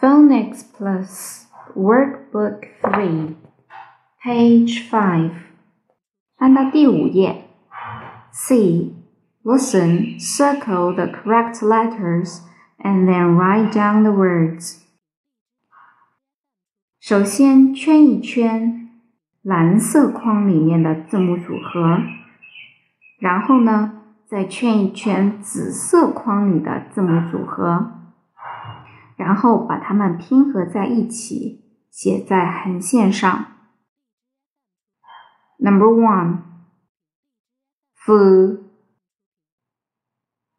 Phonics Plus Workbook 3, page 5. 翻到第五页。C. Listen, circle the correct letters, and then write down the words. 首先圈一圈蓝色框里面的字母组合，然后呢，再圈一圈紫色框里的字母组合。 然后把它们拼合在一起，写在横线上。Number one, f,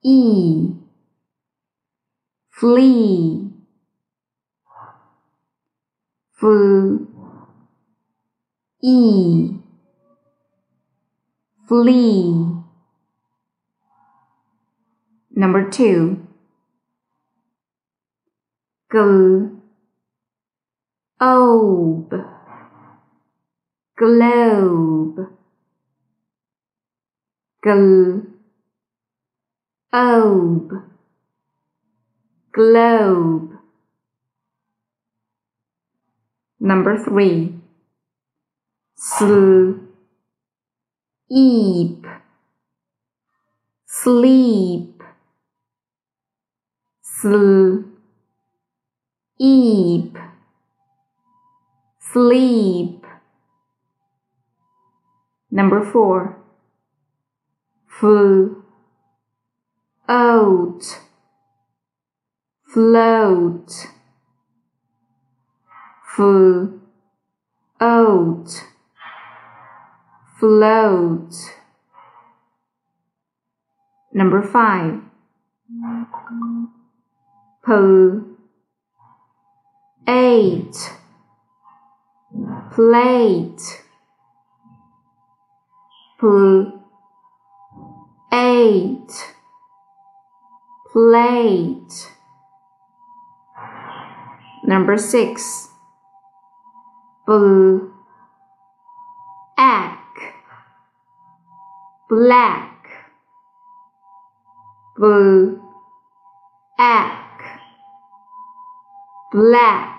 e, flee, f, e, flee. Number two globe, globe, globe, globe. Number three, sleep, sleep, sleep eep, sleep. Number four, float, float, float, float. Number five, pull eight plate pl eight plate. Number six black black black black